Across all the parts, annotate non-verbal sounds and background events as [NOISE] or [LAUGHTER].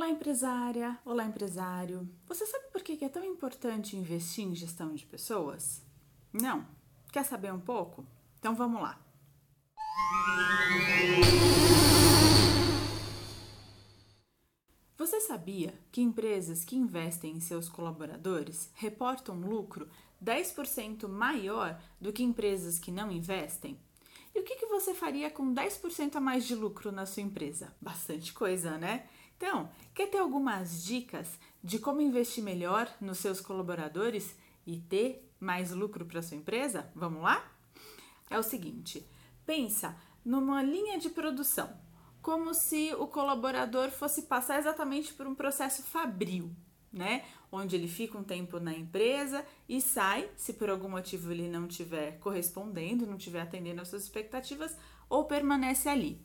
Olá, empresária! Olá, empresário! Você sabe por que é tão importante investir em gestão de pessoas? Não? Quer saber um pouco? Então vamos lá! Você sabia que empresas que investem em seus colaboradores reportam lucro 10% maior do que empresas que não investem? E o que, que você faria com 10% a mais de lucro na sua empresa? Bastante coisa, né? Então, quer ter algumas dicas de como investir melhor nos seus colaboradores e ter mais lucro para sua empresa? Vamos lá? É o seguinte, pensa numa linha de produção, como se o colaborador fosse passar exatamente por um processo fabril, né? Onde ele fica um tempo na empresa e sai, se por algum motivo ele não estiver correspondendo, não estiver atendendo às suas expectativas, ou permanece ali.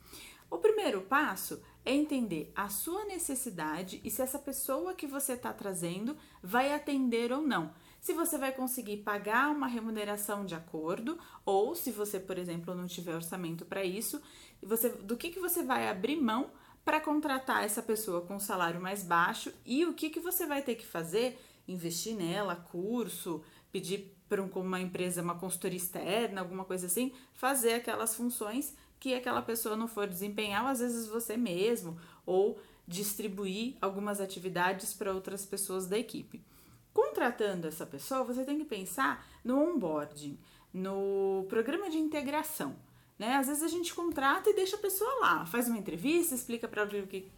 O primeiro passo é entender a sua necessidade e se essa pessoa que você está trazendo vai atender ou não. Se você vai conseguir pagar uma remuneração de acordo, ou se você, por exemplo, não tiver orçamento para isso, você, do que, que você vai abrir mão para contratar essa pessoa com um salário mais baixo e o que, que você vai ter que fazer? Investir nela, curso, pedir para uma empresa, uma consultoria externa, alguma coisa assim, fazer aquelas funções que aquela pessoa não for desempenhar, ou às vezes você mesmo, ou distribuir algumas atividades para outras pessoas da equipe. Contratando essa pessoa, você tem que pensar no onboarding, no programa de integração. Né? Às vezes a gente contrata e deixa a pessoa lá, faz uma entrevista, explica para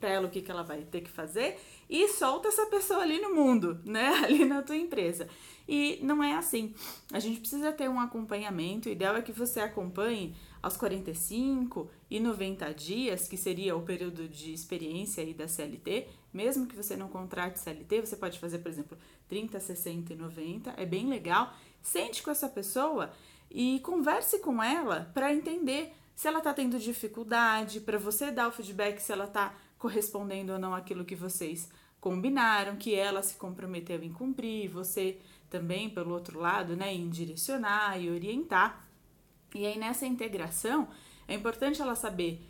ela o que, que ela vai ter que fazer e solta essa pessoa ali no mundo, [LAUGHS] né? Ali na tua empresa. E não é assim. A gente precisa ter um acompanhamento. O ideal é que você acompanhe aos 45 e 90 dias, que seria o período de experiência aí da CLT. Mesmo que você não contrate CLT, você pode fazer, por exemplo, 30, 60 e 90. É bem legal. Sente com essa pessoa e converse com ela para entender se ela está tendo dificuldade, para você dar o feedback se ela está correspondendo ou não aquilo que vocês combinaram, que ela se comprometeu em cumprir, você também, pelo outro lado, né, em direcionar e orientar. E aí nessa integração é importante ela saber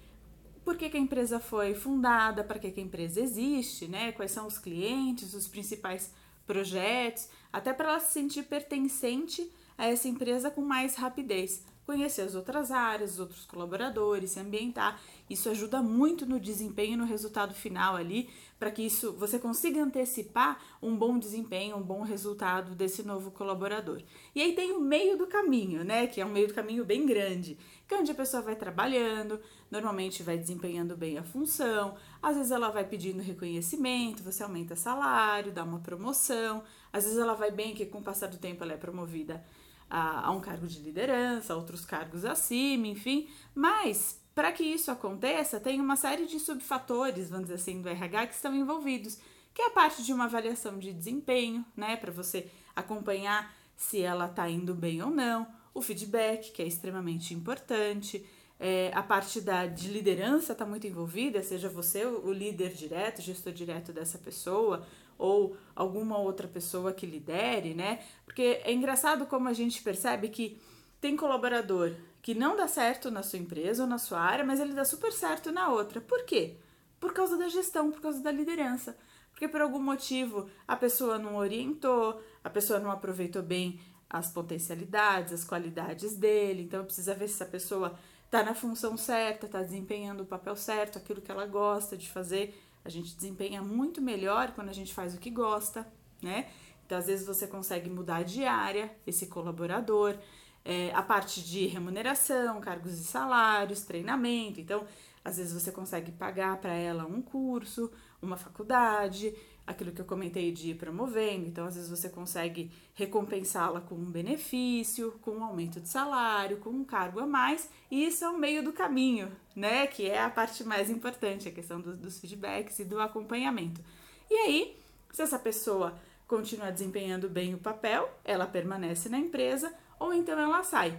por que, que a empresa foi fundada, para que, que a empresa existe, né? Quais são os clientes, os principais projetos, até para ela se sentir pertencente a essa empresa com mais rapidez. Conhecer as outras áreas, os outros colaboradores, se ambientar. Isso ajuda muito no desempenho e no resultado final ali, para que isso você consiga antecipar um bom desempenho, um bom resultado desse novo colaborador. E aí tem o meio do caminho, né? Que é um meio do caminho bem grande, que é onde a pessoa vai trabalhando, normalmente vai desempenhando bem a função, às vezes ela vai pedindo reconhecimento, você aumenta salário, dá uma promoção, às vezes ela vai bem que com o passar do tempo ela é promovida a, a um cargo de liderança, outros cargos acima, enfim. Mas para que isso aconteça, tem uma série de subfatores, vamos dizer assim, do RH que estão envolvidos, que é a parte de uma avaliação de desempenho, né, para você acompanhar se ela está indo bem ou não, o feedback, que é extremamente importante, é, a parte da, de liderança está muito envolvida, seja você o, líder direto, gestor direto dessa pessoa, ou alguma outra pessoa que lidere, né? Porque é engraçado como a gente percebe que tem colaborador que não dá certo na sua empresa ou na sua área, mas ele dá super certo na outra. Por quê? Por causa da gestão, por causa da liderança. Porque por algum motivo a pessoa não orientou, a pessoa não aproveitou bem as potencialidades, as qualidades dele. Então precisa ver se essa pessoa está na função certa, está desempenhando o papel certo, aquilo que ela gosta de fazer. A gente desempenha muito melhor quando a gente faz o que gosta, né? Então, às vezes, você consegue mudar de área, esse colaborador, é, a parte de remuneração, cargos e salários, treinamento. Então, às vezes, você consegue pagar para ela um curso, uma faculdade, aquilo que eu comentei de ir promovendo. Então, às vezes, você consegue recompensá-la com um benefício, com um aumento de salário, com um cargo a mais. E isso é o meio do caminho, né? Que é a parte mais importante, a questão do, dos feedbacks e do acompanhamento. E aí, se essa pessoa continua desempenhando bem o papel, ela permanece na empresa ou então ela sai.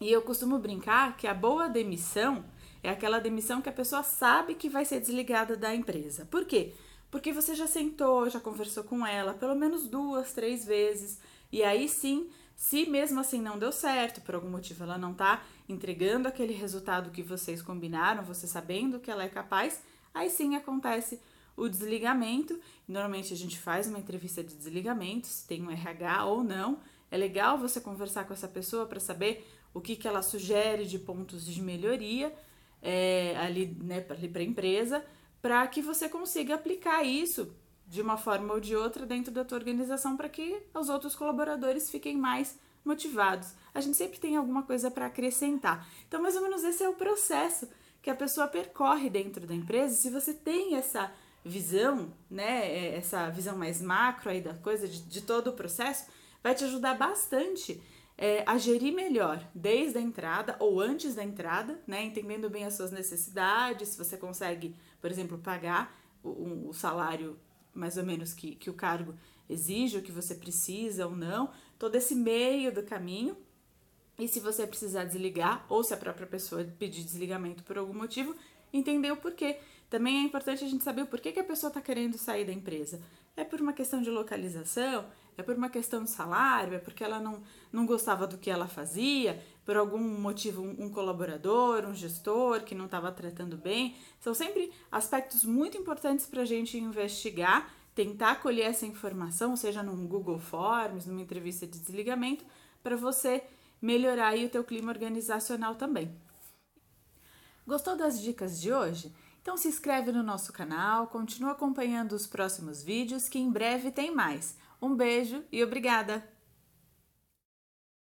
E eu costumo brincar que a boa demissão é aquela demissão que a pessoa sabe que vai ser desligada da empresa. Por quê? Porque você já sentou, já conversou com ela pelo menos duas, três vezes, e aí sim, se mesmo assim não deu certo, por algum motivo ela não tá entregando aquele resultado que vocês combinaram, você sabendo que ela é capaz, aí sim acontece o desligamento. Normalmente a gente faz uma entrevista de desligamento, se tem um RH ou não. É legal você conversar com essa pessoa para saber o que, que ela sugere de pontos de melhoria é, ali, né, ali para a empresa, para que você consiga aplicar isso de uma forma ou de outra dentro da tua organização para que os outros colaboradores fiquem mais motivados. A gente sempre tem alguma coisa para acrescentar. Então, mais ou menos esse é o processo que a pessoa percorre dentro da empresa. Se você tem essa visão, né, é, essa visão mais macro aí da coisa, de, de todo o processo, vai te ajudar bastante é, a gerir melhor desde a entrada ou antes da entrada, né, entendendo bem as suas necessidades, se você consegue, por exemplo, pagar o, o salário mais ou menos que, que o cargo exige, o que você precisa ou não, todo esse meio do caminho. E se você precisar desligar, ou se a própria pessoa pedir desligamento por algum motivo, entender o porquê. Também é importante a gente saber o porquê que a pessoa está querendo sair da empresa. É por uma questão de localização? É por uma questão de salário? É porque ela não, não gostava do que ela fazia? Por algum motivo, um, um colaborador, um gestor que não estava tratando bem? São sempre aspectos muito importantes para a gente investigar tentar colher essa informação, seja num Google Forms, numa entrevista de desligamento, para você melhorar aí o teu clima organizacional também. Gostou das dicas de hoje? Então se inscreve no nosso canal, continua acompanhando os próximos vídeos que em breve tem mais. Um beijo e obrigada!